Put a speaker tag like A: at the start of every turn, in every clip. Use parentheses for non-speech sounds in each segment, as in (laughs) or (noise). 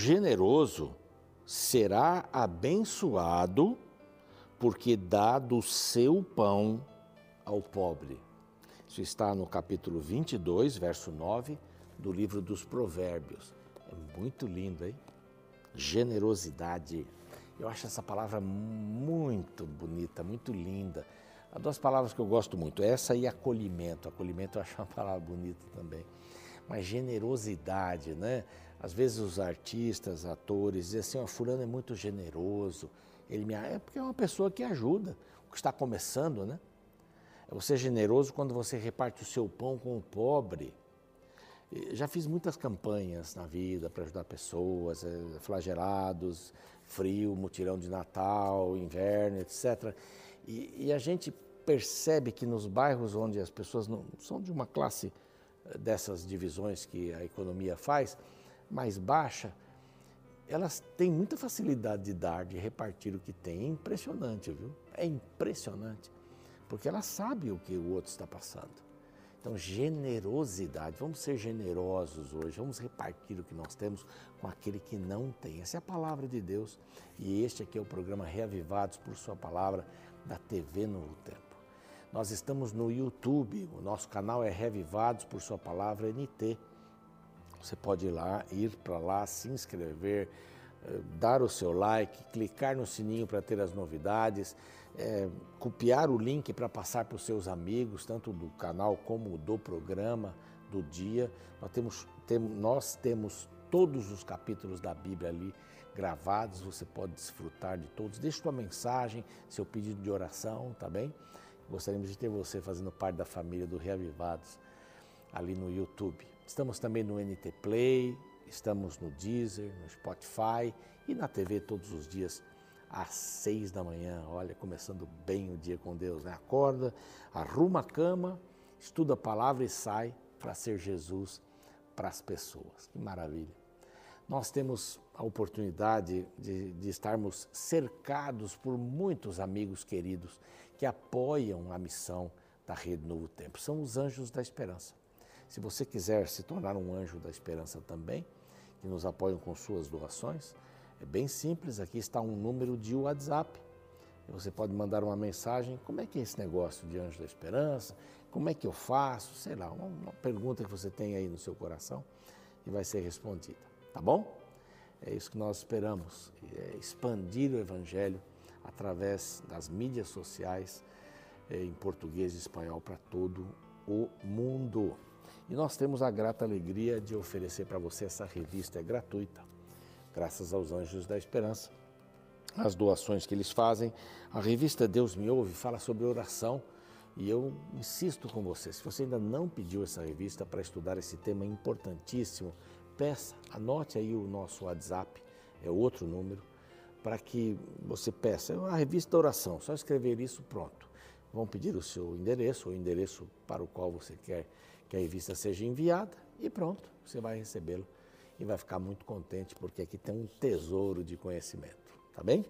A: generoso será abençoado porque dá do seu pão ao pobre. Isso está no capítulo 22, verso 9 do livro dos Provérbios. É muito lindo, hein? Generosidade. Eu acho essa palavra muito bonita, muito linda. Há duas palavras que eu gosto muito, essa e acolhimento. Acolhimento eu acho uma palavra bonita também. Mas generosidade, né? Às vezes os artistas, atores dizem assim, ó, fulano é muito generoso. Ele me... É porque é uma pessoa que ajuda, o que está começando, né? É você generoso quando você reparte o seu pão com o pobre. Já fiz muitas campanhas na vida para ajudar pessoas, eh, flagelados, frio, mutirão de Natal, inverno, etc. E, e, a gente percebe que nos bairros onde as pessoas não são de uma classe dessas divisões que a economia faz, mais baixa, elas têm muita facilidade de dar, de repartir o que tem. É impressionante, viu? É impressionante. Porque ela sabe o que o outro está passando. Então, generosidade. Vamos ser generosos hoje. Vamos repartir o que nós temos com aquele que não tem. Essa é a palavra de Deus. E este aqui é o programa Reavivados por Sua Palavra da TV Tempo. Nós estamos no YouTube. O nosso canal é Reavivados por Sua Palavra NT. Você pode ir lá, ir para lá, se inscrever, eh, dar o seu like, clicar no sininho para ter as novidades, é, copiar o link para passar para os seus amigos, tanto do canal como do programa do dia. Nós temos, tem, nós temos todos os capítulos da Bíblia ali gravados, você pode desfrutar de todos. Deixe sua mensagem, seu pedido de oração, tá bem? Gostaríamos de ter você fazendo parte da família do Reavivados ali no YouTube. Estamos também no NT Play, estamos no Deezer, no Spotify e na TV todos os dias às seis da manhã. Olha, começando bem o dia com Deus, né? Acorda, arruma a cama, estuda a palavra e sai para ser Jesus para as pessoas. Que maravilha! Nós temos a oportunidade de, de estarmos cercados por muitos amigos queridos que apoiam a missão da Rede Novo Tempo. São os anjos da esperança. Se você quiser se tornar um anjo da esperança também, que nos apoiam com suas doações, é bem simples, aqui está um número de WhatsApp. Você pode mandar uma mensagem, como é que é esse negócio de anjo da esperança? Como é que eu faço? Sei lá, uma, uma pergunta que você tem aí no seu coração e vai ser respondida, tá bom? É isso que nós esperamos, é expandir o Evangelho através das mídias sociais é, em português e espanhol para todo o mundo. E nós temos a grata alegria de oferecer para você essa revista é gratuita, graças aos Anjos da Esperança. As doações que eles fazem, a revista Deus Me Ouve fala sobre oração e eu insisto com você, se você ainda não pediu essa revista para estudar esse tema importantíssimo, peça, anote aí o nosso WhatsApp, é outro número, para que você peça. É uma revista oração, só escrever isso, pronto. Vão pedir o seu endereço, o endereço para o qual você quer que a revista seja enviada e pronto, você vai recebê-lo e vai ficar muito contente porque aqui tem um tesouro de conhecimento, tá bem?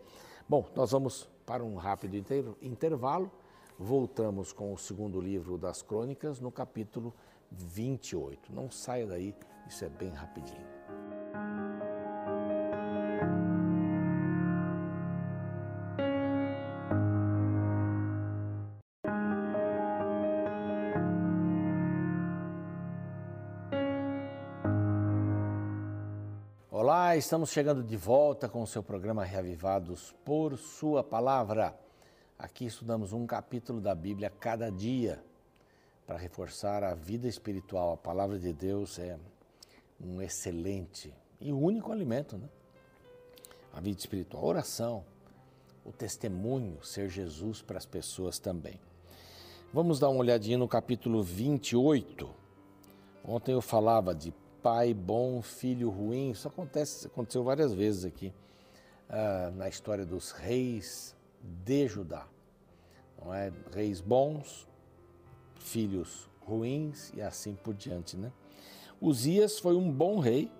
A: Bom, nós vamos para um rápido intervalo. Voltamos com o segundo livro das crônicas no capítulo 28. Não saia daí, isso é bem rapidinho. Estamos chegando de volta com o seu programa Reavivados por Sua Palavra. Aqui estudamos um capítulo da Bíblia cada dia para reforçar a vida espiritual. A palavra de Deus é um excelente e único alimento, né? A vida espiritual, a oração, o testemunho, ser Jesus para as pessoas também. Vamos dar uma olhadinha no capítulo 28. Ontem eu falava de pai bom, filho ruim. Isso acontece, aconteceu várias vezes aqui uh, na história dos reis de Judá. Não é? Reis bons, filhos ruins e assim por diante, né? Uzias foi um bom rei.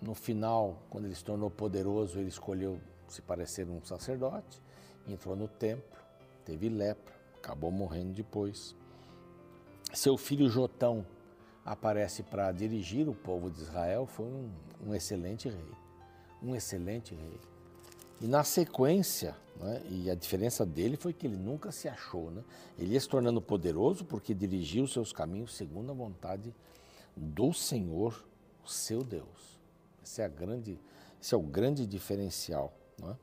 A: No final, quando ele se tornou poderoso, ele escolheu se parecer um sacerdote, entrou no templo, teve lepra, acabou morrendo depois. Seu filho Jotão aparece para dirigir o povo de Israel, foi um, um excelente rei. Um excelente rei. E na sequência, né, e a diferença dele foi que ele nunca se achou. Né? Ele ia se tornando poderoso porque dirigiu seus caminhos segundo a vontade do Senhor, seu Deus. Esse é, a grande, esse é o grande diferencial. Né?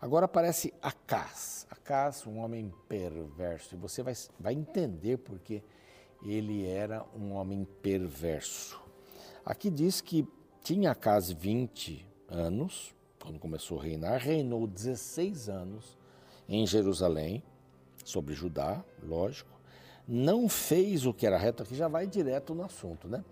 A: Agora aparece Acas. Acas, um homem perverso. E você vai, vai entender porque ele era um homem perverso. Aqui diz que tinha Acas 20 anos, quando começou a reinar, reinou 16 anos em Jerusalém, sobre Judá, lógico. Não fez o que era reto, aqui já vai direto no assunto, né?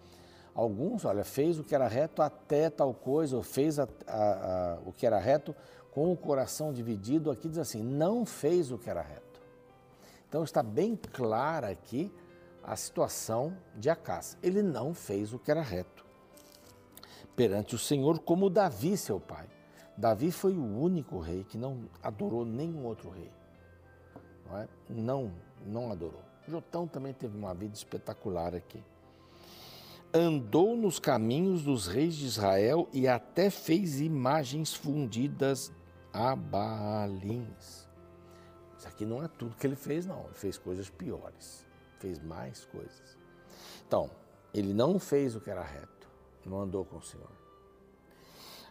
A: Alguns, olha, fez o que era reto até tal coisa, ou fez a, a, a, o que era reto com o coração dividido. Aqui diz assim: não fez o que era reto. Então está bem clara aqui a situação de Acás. Ele não fez o que era reto perante o Senhor, como Davi, seu pai. Davi foi o único rei que não adorou nenhum outro rei. Não, é? não, não adorou. Jotão também teve uma vida espetacular aqui. Andou nos caminhos dos reis de Israel e até fez imagens fundidas a Baalins. Isso aqui não é tudo que ele fez, não. Ele fez coisas piores. Fez mais coisas. Então, ele não fez o que era reto. Não andou com o Senhor.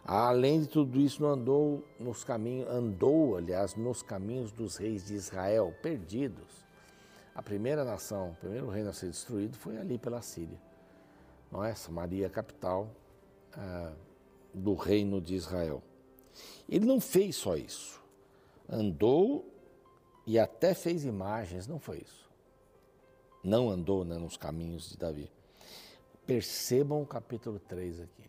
A: Além de tudo isso, não andou nos caminhos, andou, aliás, nos caminhos dos reis de Israel, perdidos. A primeira nação, o primeiro reino a ser destruído foi ali pela Síria. Não é? Samaria, capital ah, do reino de Israel. Ele não fez só isso. Andou e até fez imagens, não foi isso. Não andou né, nos caminhos de Davi. Percebam o capítulo 3 aqui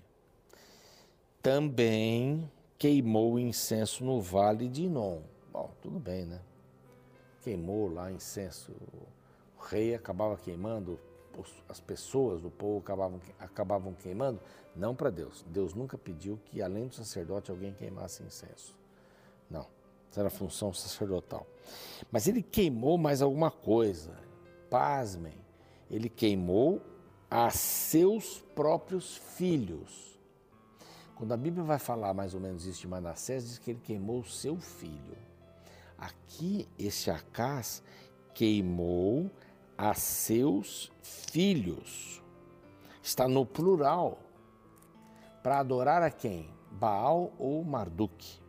A: também queimou incenso no vale de Inom. Bom, tudo bem, né? Queimou lá incenso. O rei acabava queimando, as pessoas do povo acabavam, acabavam queimando, não para Deus. Deus nunca pediu que, além do sacerdote, alguém queimasse incenso. Não, essa era a função sacerdotal. Mas ele queimou mais alguma coisa. Pasmem, ele queimou a seus próprios filhos. Quando a Bíblia vai falar mais ou menos isso de Manassés, diz que ele queimou seu filho. Aqui, esse Acás queimou a seus filhos. Está no plural. Para adorar a quem? Baal ou Marduk?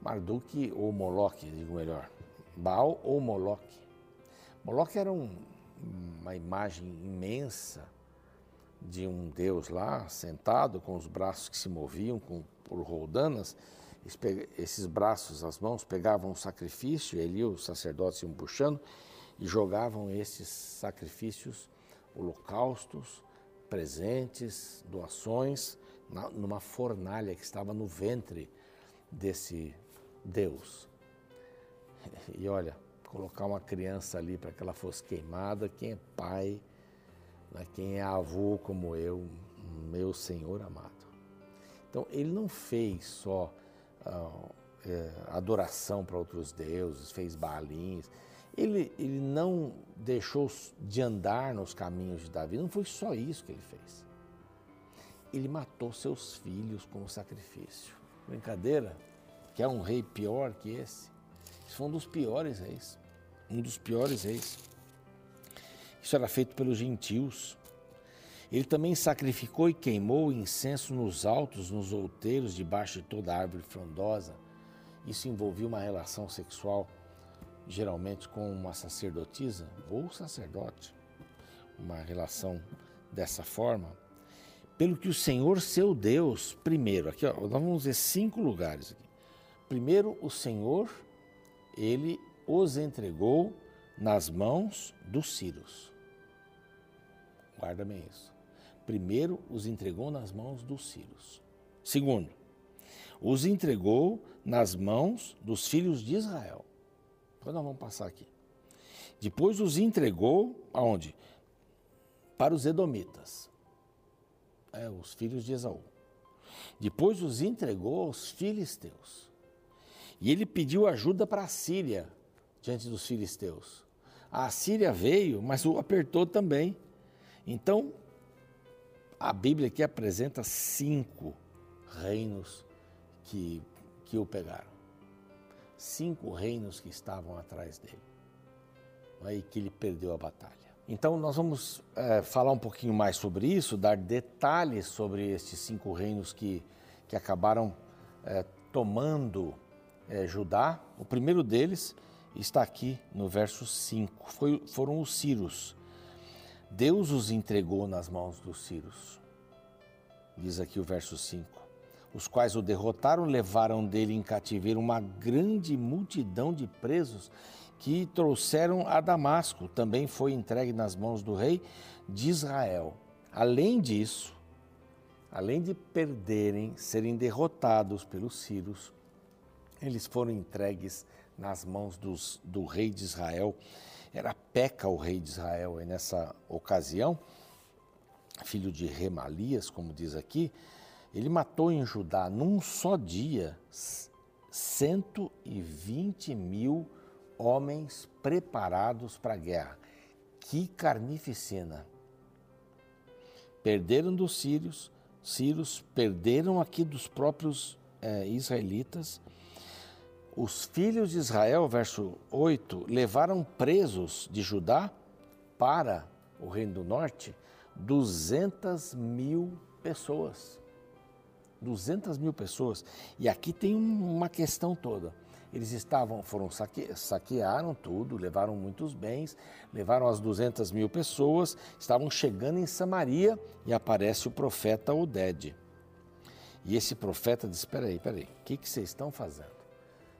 A: Marduk ou Moloque, digo melhor. Baal ou Moloque. Moloque era um, uma imagem imensa de um deus lá, sentado, com os braços que se moviam com, por roldanas. Esses braços, as mãos, pegavam o sacrifício, ele e os sacerdotes iam puxando e jogavam esses sacrifícios, holocaustos, presentes, doações, na, numa fornalha que estava no ventre desse Deus. (laughs) E olha, colocar uma criança ali para que ela fosse queimada, quem é pai né, quem é avô como eu, meu Senhor amado. Então, ele não fez só uh, é, adoração para outros deuses, fez balins. Ele, ele não deixou de andar nos caminhos de Davi, não foi só isso que ele fez. Ele matou seus filhos como sacrifício. Brincadeira? Que é um rei pior que esse? Isso foi um dos piores reis. Um dos piores reis. Isso era feito pelos gentios. Ele também sacrificou e queimou incenso nos altos, nos outeiros, debaixo de toda árvore frondosa. Isso envolvia uma relação sexual, geralmente com uma sacerdotisa ou sacerdote. Uma relação dessa forma. Pelo que o Senhor, seu Deus, primeiro, aqui ó, nós vamos ver cinco lugares aqui. Primeiro, o Senhor, ele os entregou nas mãos dos Círios. Guarda bem isso. Primeiro, os entregou nas mãos dos Círios. Segundo, os entregou nas mãos dos filhos de Israel. Então nós vamos passar aqui. Depois os entregou aonde? Para os Edomitas, é, os filhos de Esaú. Depois os entregou aos filisteus. E ele pediu ajuda para a Síria diante dos filisteus. A Síria veio, mas o apertou também Então, a Bíblia aqui apresenta cinco reinos que, que o pegaram. Cinco reinos que estavam atrás dele. Aí que ele perdeu a batalha. Então, nós vamos é, falar um pouquinho mais sobre isso, dar detalhes sobre estes cinco reinos que, que acabaram é, tomando é, Judá. O primeiro deles está aqui no verso 5. Foi, foram os Círios. Deus os entregou nas mãos dos Círios. Diz aqui o verso 5. Os quais o derrotaram, levaram dele em cativeiro uma grande multidão de presos que trouxeram a Damasco. Também foi entregue nas mãos do rei de Israel. Além disso, além de perderem, serem derrotados pelos sírios, eles foram entregues nas mãos dos, do rei de Israel. Era Peca o rei de Israel, e nessa ocasião, filho de Remalias, como diz aqui, ele matou em Judá, num só dia, 120 mil homens preparados para a guerra. Que carnificina! Perderam dos sírios, sírios perderam aqui dos próprios é, israelitas. Os filhos de Israel, verso 8, levaram presos de Judá para o Reino do Norte 200 mil pessoas. 200 mil pessoas. E aqui tem uma questão toda. Eles estavam, foram saque, saquearam tudo, levaram muitos bens, levaram as 200 mil pessoas, estavam chegando em Samaria e aparece o profeta Oded. E esse profeta diz: Espera aí, espera aí, o que, que vocês estão fazendo?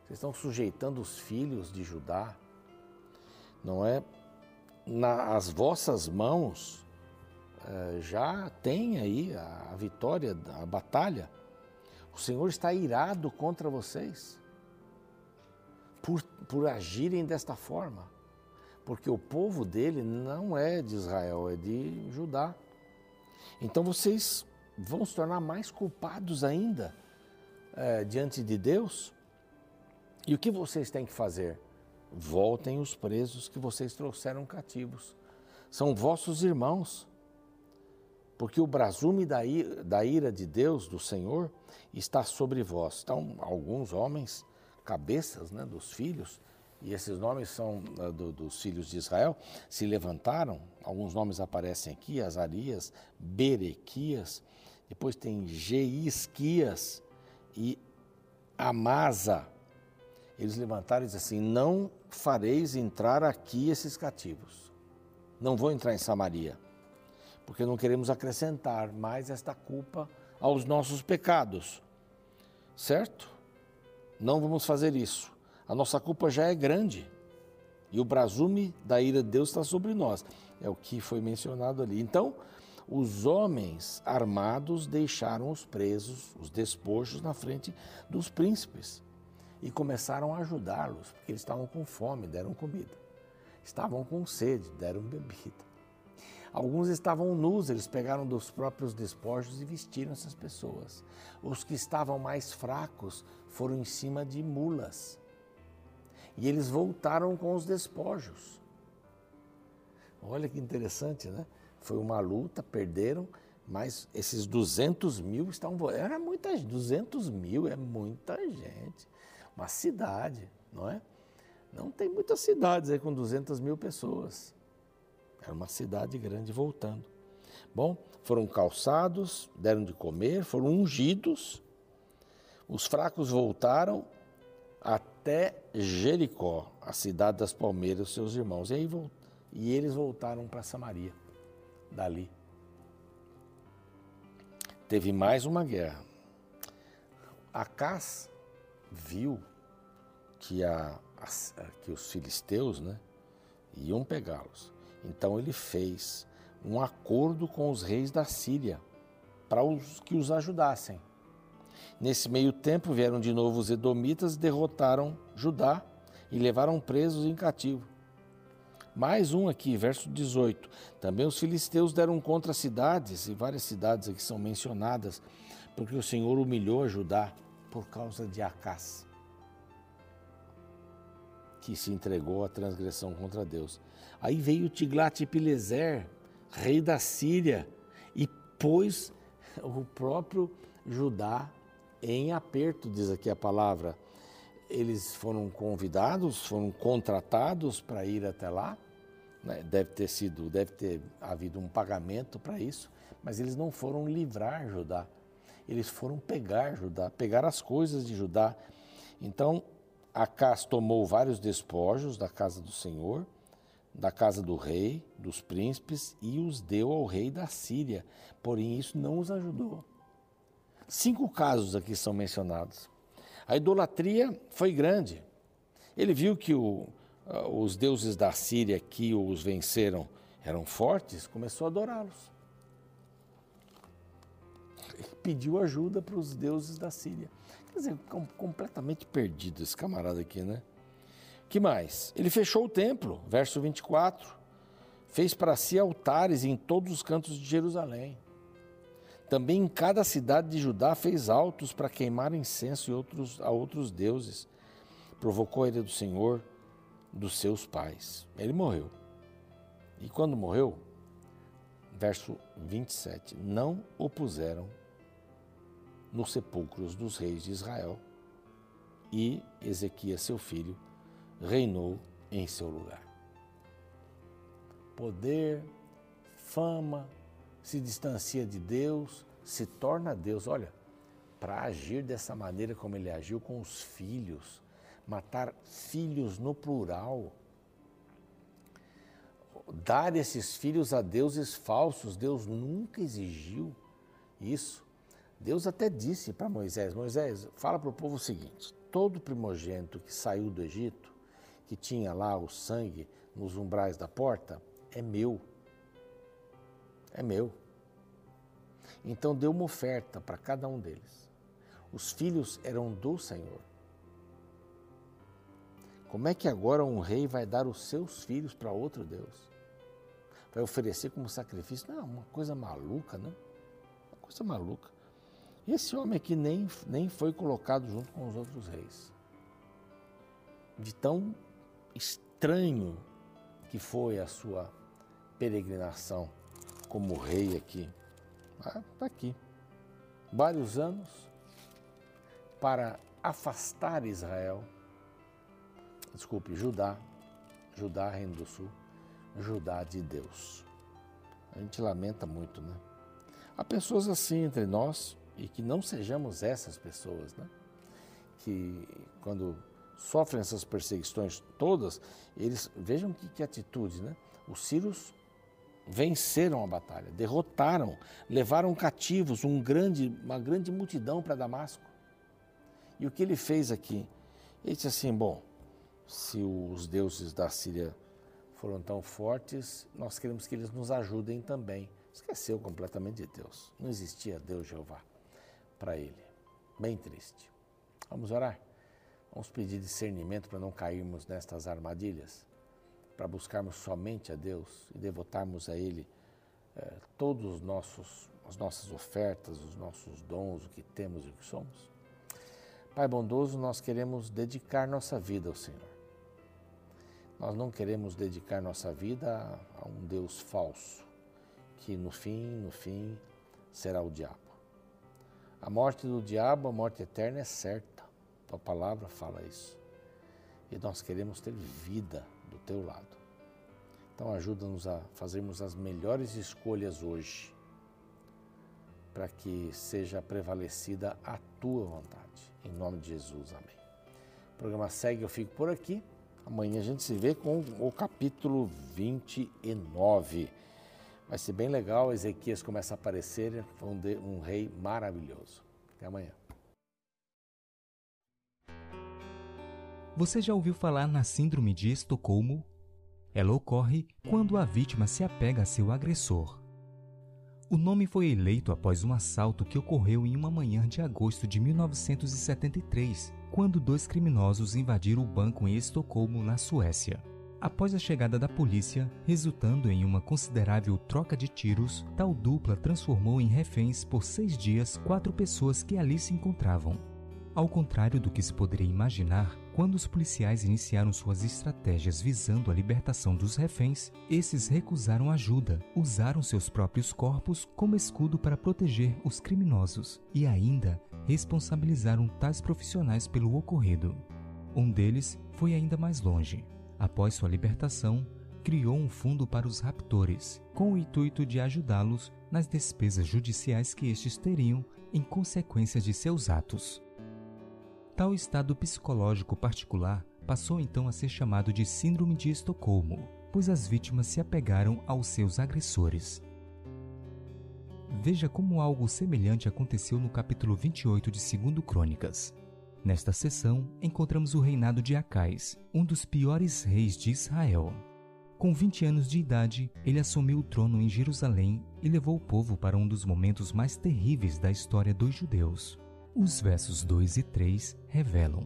A: Vocês estão sujeitando os filhos de Judá? Não é? Nas vossas mãos eh, já tem aí a, vitória, a batalha. O Senhor está irado contra vocês por, por agirem desta forma. Porque o povo dele não é de Israel, é de Judá. Então vocês vão se tornar mais culpados ainda é, diante de Deus. E o que vocês têm que fazer? Voltem os presos que vocês trouxeram cativos. São vossos irmãos. Porque o brasume da ira, de Deus, do Senhor, está sobre vós. Então, alguns homens cabeças né, dos filhos, e esses nomes são uh, do, dos filhos de Israel, se levantaram. Alguns nomes aparecem aqui: Azarias, Berequias, depois tem Geisquias e Amasa. Eles levantaram e disseram assim: Não fareis entrar aqui esses cativos. Não vou entrar em Samaria, porque não queremos acrescentar mais esta culpa aos nossos pecados. Certo? Não vamos fazer isso. A nossa culpa já é grande. E o brasume da ira de Deus está sobre nós. É o que foi mencionado ali. Então, os homens armados deixaram os presos, os despojos, na frente dos príncipes e começaram a ajudá-los, porque eles estavam com fome, deram comida. Estavam com sede, deram bebida. Alguns estavam nus, eles pegaram dos próprios despojos e vestiram essas pessoas. Os que estavam mais fracos foram em cima de mulas. E eles voltaram com os despojos. Olha que interessante, né? Foi uma luta, perderam, mas esses 200 mil estavam. Era muita gente, 200 mil é muita gente. Uma cidade, não é? Não tem muitas cidades aí com 200 mil pessoas. Era uma cidade grande voltando. Bom, foram calçados, deram de comer, foram ungidos. Os fracos voltaram até Jericó, a cidade das palmeiras, seus irmãos. E, aí, e eles voltaram para Samaria, dali. Teve mais uma guerra. Acás viu que, a, a, que os filisteus né, iam pegá-los. Então ele fez um acordo com os reis da Síria para que os ajudassem. Nesse meio tempo vieram de novo os edomitas, derrotaram Judá e levaram presos em cativo. Mais um aqui, verso 18. Também os filisteus deram contra cidades, e várias cidades aqui são mencionadas, porque o Senhor humilhou a Judá por causa de Acás, que se entregou à transgressão contra Deus. Aí veio Tiglat-Pileser, rei da Síria, e pôs o próprio Judá em aperto, diz aqui a palavra. Eles foram convidados, foram contratados para ir até lá. Né? Deve ter sido, deve ter havido um pagamento para isso, mas eles não foram livrar Judá. Eles foram pegar Judá, pegar as coisas de Judá. Então, Acas tomou vários despojos da casa do Senhor, da casa do rei, dos príncipes, e os deu ao rei da Síria. Porém, isso não os ajudou. Cinco casos aqui são mencionados. A idolatria foi grande. Ele viu que o, os deuses da Síria que os venceram eram fortes, começou a adorá-los. Pediu ajuda para os deuses da Síria. Quer dizer, completamente perdido esse camarada aqui, né? que mais? Ele fechou o templo, verso 24. Fez para si altares em todos os cantos de Jerusalém. Também em cada cidade de Judá fez altos para queimar incenso e outros, a outros deuses. Provocou a ira do Senhor dos seus pais. Ele morreu. E quando morreu, verso 27, não o puseram nos sepulcros dos reis de Israel. E Ezequias, seu filho, reinou em seu lugar. Poder, fama, se distancia de Deus, se torna Deus. Olha, para agir dessa maneira como ele agiu com os filhos, matar filhos no plural, dar esses filhos a deuses falsos, Deus nunca exigiu isso. Deus até disse para Moisés: Moisés, fala para o povo o seguinte: todo primogênito que saiu do Egito que tinha lá o sangue nos umbrais da porta, é meu. É meu. Então deu uma oferta para cada um deles. Os filhos eram do Senhor. Como é que agora um rei vai dar os seus filhos para outro Deus? Vai oferecer como sacrifício? Não, uma coisa maluca, né? Uma coisa maluca. Esse homem aqui nem, nem foi colocado junto com os outros reis. De tão estranho que foi a sua peregrinação como rei aqui. Está ah, aqui. Vários anos para afastar Israel, desculpe, Judá, Judá, Reino do Sul, Judá de Deus. A gente lamenta muito, né? Há pessoas assim entre nós e que não sejamos essas pessoas, né? Que quando sofrem essas perseguições todas, eles vejam que, que atitude, né? Os sírios venceram a batalha, derrotaram, levaram cativos um grande, uma grande multidão para Damasco. E o que ele fez aqui? Ele disse assim: bom, se os deuses da Síria foram tão fortes, nós queremos que eles nos ajudem também. Esqueceu completamente de Deus. Não existia Deus Jeová para ele. Bem triste. Vamos orar? Vamos pedir discernimento para não cairmos nestas armadilhas, para buscarmos somente a Deus e devotarmos a Ele eh, todos os nossos, as nossas ofertas, os nossos dons, o que temos e o que somos. Pai bondoso, nós queremos dedicar nossa vida ao Senhor. Nós não queremos dedicar nossa vida a, um Deus falso, que no fim, no fim, será o diabo. A morte do diabo, a morte eterna, é certa. Tua palavra fala isso. E nós queremos ter vida do teu lado. Então ajuda-nos a fazermos as melhores escolhas hoje, para que seja prevalecida a tua vontade. Em nome de Jesus, amém. O programa segue, eu fico por aqui. Amanhã a gente se vê com o capítulo 29. Vai ser bem legal, Ezequias começa a aparecer, um, um rei maravilhoso. Até amanhã.
B: Você já ouviu falar na Síndrome de Estocolmo? Ela ocorre quando a vítima se apega a seu agressor. O nome foi eleito após um assalto que ocorreu em uma manhã de agosto de 1973, quando dois criminosos invadiram o banco em Estocolmo, na Suécia. Após a chegada da polícia, resultando em uma considerável troca de tiros, tal dupla transformou em reféns por seis dias quatro pessoas que ali se encontravam. Ao contrário do que se poderia imaginar, Quando os policiais iniciaram suas estratégias visando a libertação dos reféns, esses recusaram ajuda, usaram seus próprios corpos como escudo para proteger os criminosos e ainda responsabilizaram tais profissionais pelo ocorrido. Um deles foi ainda mais longe. Após sua libertação, criou um fundo para os raptores, com o intuito de ajudá-los nas despesas judiciais que estes teriam em consequência de seus atos. Tal estado psicológico particular passou então a ser chamado de Síndrome de Estocolmo, pois as vítimas se apegaram aos seus agressores. Veja como algo semelhante aconteceu no capítulo 28 de 2 Crônicas. Nesta sessão, encontramos o reinado de Acais, um dos piores reis de Israel. Com 20 anos de idade, ele assumiu o trono em Jerusalém e levou o povo para um dos momentos mais terríveis da história dos judeus. Os versos 2 e 3 revelam: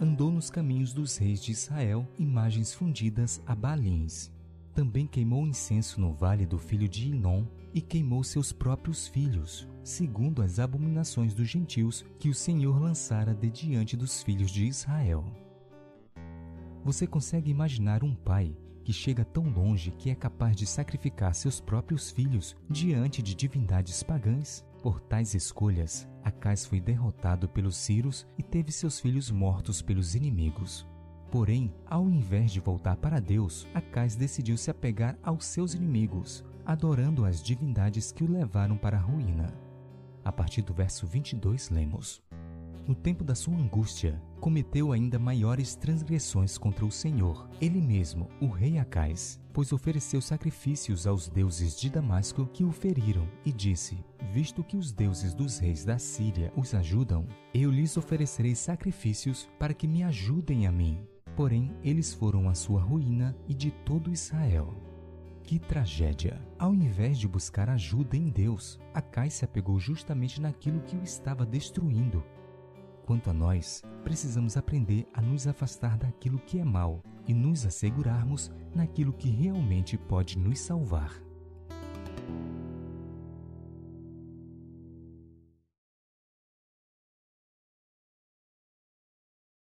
B: Andou nos caminhos dos reis de Israel, imagens fundidas a balins. Também queimou incenso no vale do filho de Inom e queimou seus próprios filhos, segundo as abominações dos gentios que o Senhor lançara de diante dos filhos de Israel. Você consegue imaginar um pai que chega tão longe que é capaz de sacrificar seus próprios filhos diante de divindades pagãs? Por tais escolhas, Acais foi derrotado pelos Círios e teve seus filhos mortos pelos inimigos. Porém, ao invés de voltar para Deus, Acais decidiu se apegar aos seus inimigos, adorando as divindades que o levaram para a ruína. A partir do verso 22, lemos: no tempo da sua angústia, cometeu ainda maiores transgressões contra o Senhor, ele mesmo, o rei Acais, pois ofereceu sacrifícios aos deuses de Damasco que o feriram, e disse: Visto que os deuses dos reis da Síria os ajudam, eu lhes oferecerei sacrifícios para que me ajudem a mim. Porém, eles foram a sua ruína e de todo Israel. Que tragédia! Ao invés de buscar ajuda em Deus, Acais se apegou justamente naquilo que o estava destruindo Quanto a nós, precisamos aprender a nos afastar daquilo que é mal e nos assegurarmos naquilo que realmente pode nos salvar.